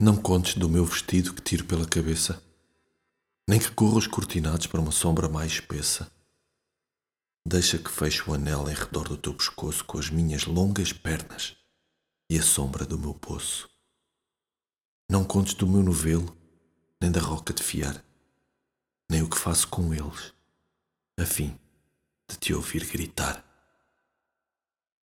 Não contes do meu vestido que tiro pela cabeça, nem que corra os cortinados para uma sombra mais espessa. Deixa que feche o anel em redor do teu pescoço com as minhas longas pernas e a sombra do meu poço. Não contes do meu novelo, nem da roca de fiar, nem o que faço com eles, a fim de te ouvir gritar.